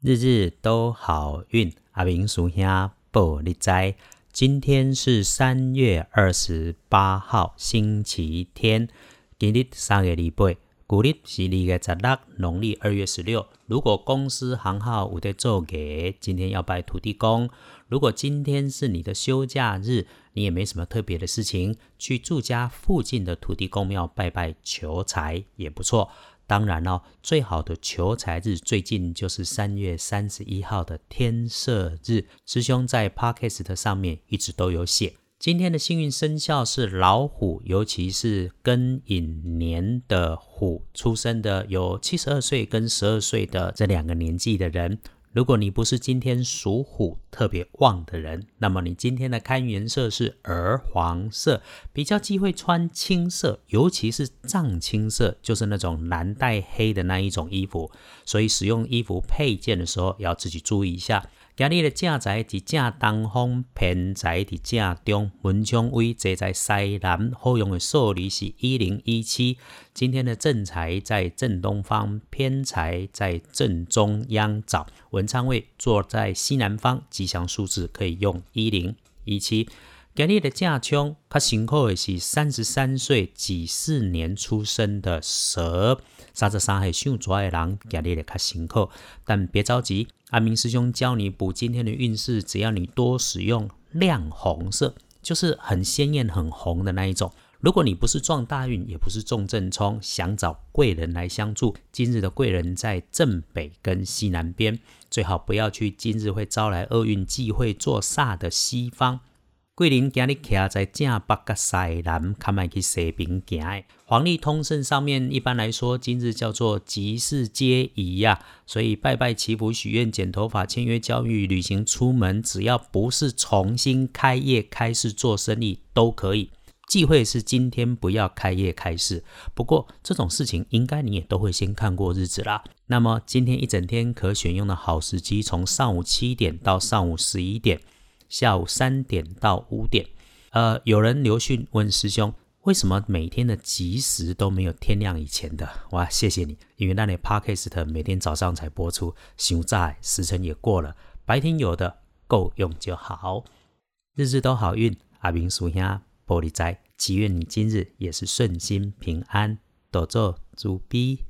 日日都好运，阿明叔兄报你知。今天是三月二十八号，星期天。今日三月二八，古历是二月十六，农历二月十六。如果公司行号有在做给，今天要拜土地公。如果今天是你的休假日，你也没什么特别的事情，去住家附近的土地公庙拜拜求财也不错。当然了，最好的求财日最近就是三月三十一号的天赦日。师兄在 Podcast 上面一直都有写，今天的幸运生肖是老虎，尤其是庚寅年的虎出生的，有七十二岁跟十二岁的这两个年纪的人。如果你不是今天属虎特别旺的人，那么你今天的看颜色是鹅黄色，比较忌讳穿青色，尤其是藏青色，就是那种蓝带黑的那一种衣服。所以使用衣服配件的时候要自己注意一下。今日的正财伫正东方，偏财伫正中，文昌位坐在西南，好用的数字是一零一七。今天的正财在正东方，偏财在正中央找，文昌位坐在西南方，吉祥数字可以用一零一七。今日的正冲，较辛苦的是三十三岁己巳年出生的蛇，三十三岁属蛇的人，今日的较辛苦，但别着急，阿明师兄教你补今天的运势，只要你多使用亮红色，就是很鲜艳、很红的那一种。如果你不是撞大运，也不是中正冲，想找贵人来相助，今日的贵人在正北跟西南边，最好不要去今日会招来厄运、忌讳坐煞的西方。桂林今日徛在正北甲西南，看卖去西边行。黄历通胜上面一般来说，今日叫做吉事皆宜呀，所以拜拜祈福、许愿、剪头发、签约、交易、旅行、出门，只要不是重新开业、开市做生意都可以。忌讳是今天不要开业开市，不过这种事情应该你也都会先看过日子啦。那么今天一整天可选用的好时机，从上午七点到上午十一点。下午三点到五点，呃，有人留讯问师兄，为什么每天的吉时都没有天亮以前的？哇，谢谢你，因为那里 podcast 每天早上才播出，熊在时辰也过了，白天有的够用就好，日日都好运。阿明属下玻璃斋，祈愿你今日也是顺心平安，多做猪逼。